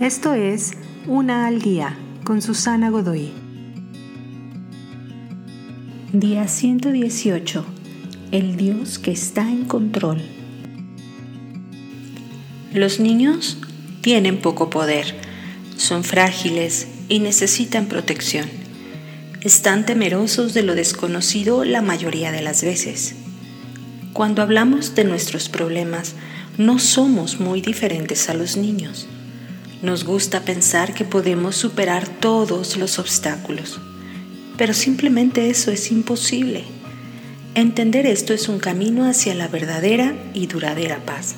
Esto es Una al Día con Susana Godoy. Día 118. El Dios que está en control. Los niños tienen poco poder, son frágiles y necesitan protección. Están temerosos de lo desconocido la mayoría de las veces. Cuando hablamos de nuestros problemas, no somos muy diferentes a los niños. Nos gusta pensar que podemos superar todos los obstáculos, pero simplemente eso es imposible. Entender esto es un camino hacia la verdadera y duradera paz.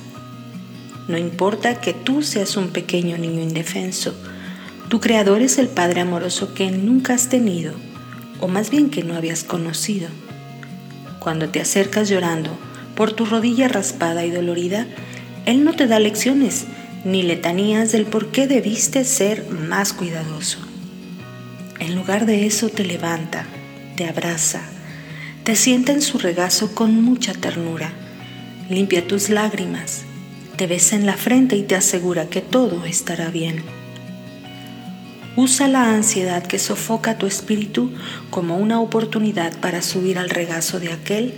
No importa que tú seas un pequeño niño indefenso, tu creador es el Padre amoroso que nunca has tenido, o más bien que no habías conocido. Cuando te acercas llorando por tu rodilla raspada y dolorida, Él no te da lecciones, ni letanías del por qué debiste ser más cuidadoso. En lugar de eso te levanta, te abraza, te sienta en su regazo con mucha ternura, limpia tus lágrimas, te besa en la frente y te asegura que todo estará bien. Usa la ansiedad que sofoca tu espíritu como una oportunidad para subir al regazo de aquel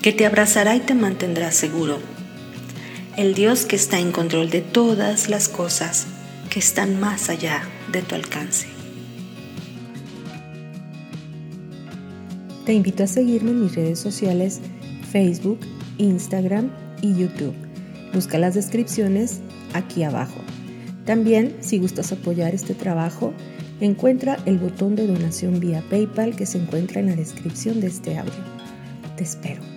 que te abrazará y te mantendrá seguro el Dios que está en control de todas las cosas que están más allá de tu alcance. Te invito a seguirme en mis redes sociales Facebook, Instagram y YouTube. Busca las descripciones aquí abajo. También, si gustas apoyar este trabajo, encuentra el botón de donación vía PayPal que se encuentra en la descripción de este audio. Te espero.